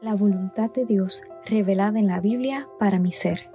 la voluntad de Dios revelada en la Biblia para mi ser.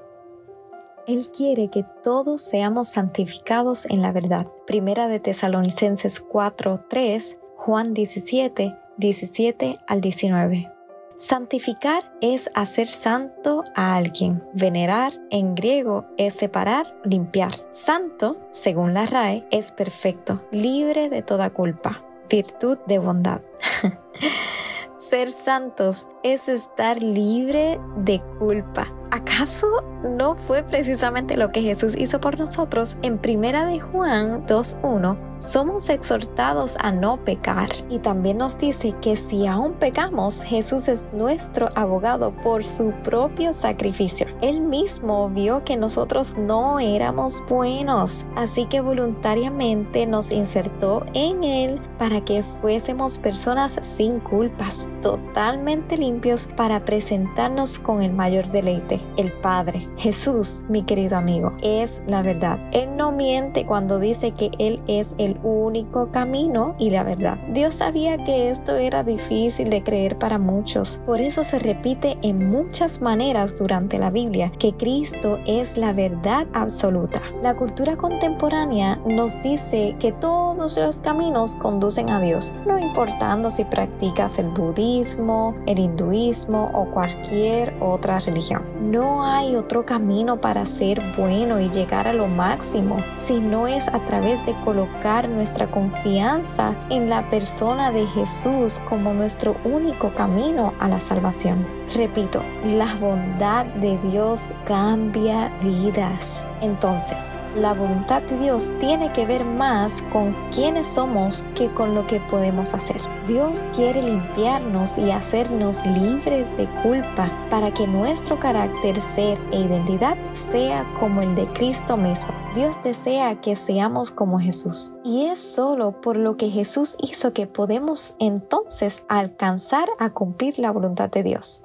Él quiere que todos seamos santificados en la verdad. Primera de Tesalonicenses 4, 3, Juan 17, 17 al 19. Santificar es hacer santo a alguien. Venerar en griego es separar, limpiar. Santo, según la RAE, es perfecto, libre de toda culpa, virtud de bondad. Ser santos es estar libre de culpa. ¿Acaso no fue precisamente lo que Jesús hizo por nosotros? En Primera de Juan 2.1 somos exhortados a no pecar y también nos dice que si aún pecamos, Jesús es nuestro abogado por su propio sacrificio. Él mismo vio que nosotros no éramos buenos, así que voluntariamente nos insertó en Él para que fuésemos personas sin culpas, totalmente limpios para presentarnos con el mayor deleite, el Padre. Jesús, mi querido amigo, es la verdad. Él no miente cuando dice que Él es el único camino y la verdad. Dios sabía que esto era difícil de creer para muchos. Por eso se repite en muchas maneras durante la Biblia que Cristo es la verdad absoluta. La cultura contemporánea nos dice que todos los caminos conducen a Dios, no importando si practicas el budismo, el hinduismo o cualquier otra religión. No hay otro camino para ser bueno y llegar a lo máximo si no es a través de colocar nuestra confianza en la persona de Jesús como nuestro único camino a la salvación. Repito, la bondad de Dios cambia vidas. Entonces, la voluntad de Dios tiene que ver más con quiénes somos que con lo que podemos hacer. Dios quiere limpiarnos y hacernos libres de culpa para que nuestro carácter, ser e identidad sea como el de Cristo mismo. Dios desea que seamos como Jesús. Y es solo por lo que Jesús hizo que podemos entonces alcanzar a cumplir la voluntad de Dios.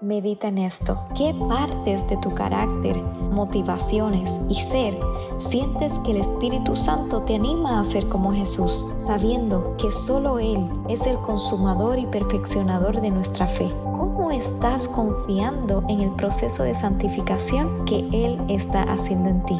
Medita en esto. ¿Qué partes de tu carácter, motivaciones y ser sientes que el Espíritu Santo te anima a ser como Jesús, sabiendo que solo Él es el consumador y perfeccionador de nuestra fe? ¿Cómo estás confiando en el proceso de santificación que Él está haciendo en ti?